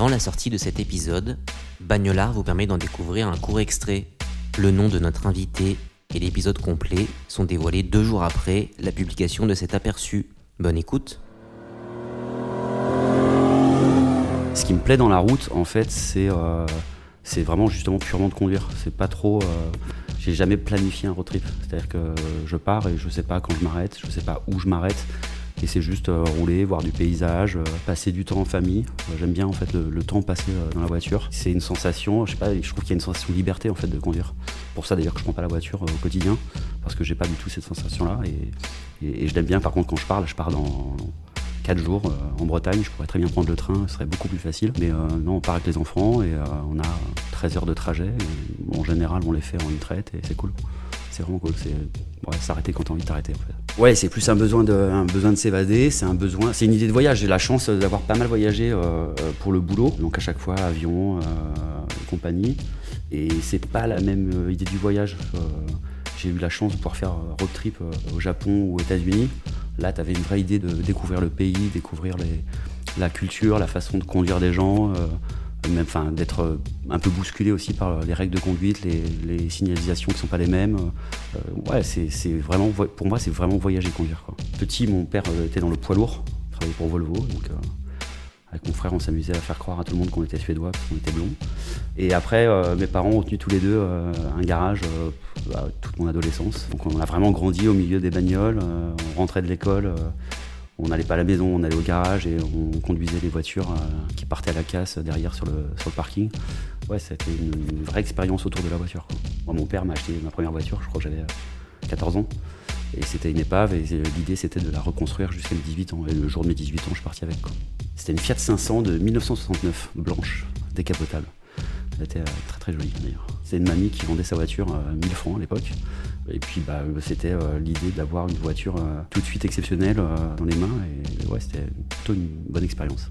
Avant la sortie de cet épisode, Bagnolard vous permet d'en découvrir un court extrait. Le nom de notre invité et l'épisode complet sont dévoilés deux jours après la publication de cet aperçu. Bonne écoute. Ce qui me plaît dans la route, en fait, c'est euh, vraiment justement purement de conduire. C'est pas trop. euh, J'ai jamais planifié un road trip. C'est-à-dire que je pars et je sais pas quand je m'arrête, je sais pas où je m'arrête. Et c'est juste euh, rouler, voir du paysage, euh, passer du temps en famille. Euh, J'aime bien en fait le, temps passé dans la voiture. C'est une sensation, je sais pas, je trouve qu'il y a une sensation de liberté en fait de conduire. Pour ça d'ailleurs que je prends pas la voiture au quotidien parce que j'ai pas du tout cette sensation-là et, et- et je l'aime bien. Par contre, quand je pars, là, je pars dans 4 jours en Bretagne. Je pourrais très bien prendre le train, ce serait beaucoup plus facile. Mais non, on part avec les enfants et on a 13 heures de trajet. Et, en général, on les fait en une traite et c'est cool. C'est vraiment cool. C'est s'arrêter quand t'as envie de t'arrêter en fait. Ouais, c'est plus un besoin de, un besoin de s'évader. C'est un besoin, c'est une idée de voyage. J'ai la chance d'avoir pas mal voyagé euh, pour le boulot. Donc à chaque fois avion, euh, compagnie. Et c'est pas la même euh, idée du voyage. Euh, j'ai eu la chance de pouvoir faire road trip au Japon ou aux États-Unis. Là, tu avais une vraie idée de découvrir le pays, découvrir les, la culture, la façon de conduire des gens, même, enfin, d'être euh, un peu bousculé aussi par les règles de conduite, les, signalisations qui sont pas les mêmes. Euh, ouais, c'est vraiment, pour moi, c'est vraiment voyager conduire. Quoi. Petit, mon père euh, était dans le poids lourd, travaillait pour Volvo, donc euh, avec mon frère, on s'amusait à faire croire à tout le monde qu'on était suédois parce qu'on était blond. Et après, euh, mes parents ont tenu tous les deux euh, un garage euh, bah, toute mon adolescence. Donc on a vraiment grandi au milieu des bagnoles. euh, on rentrait de l'école, euh, on n'allait pas à la maison, on allait au garage et on conduisait les voitures euh, qui partaient à la casse derrière sur le, parking. Ouais, c'était une, une vraie expérience autour de la voiture. Moi, mon père m'a acheté ma première voiture, je crois que j'avais euh, 14 ans. Et c'était une épave et euh, l'idée c'était de la reconstruire jusqu'à mes 18 ans. Et le jour de mes 18 ans, je suis parti avec. C'était une Fiat 500 de 1969, blanche, décapotable. Elle était euh, très très jolie d'ailleurs. C'est une mamie qui vendait sa voiture à 1000 francs à l'époque. Et puis bah, c'était euh, l'idée d'avoir une voiture euh, tout de suite exceptionnelle euh, dans les mains. Et ouais, c'était plutôt une bonne expérience.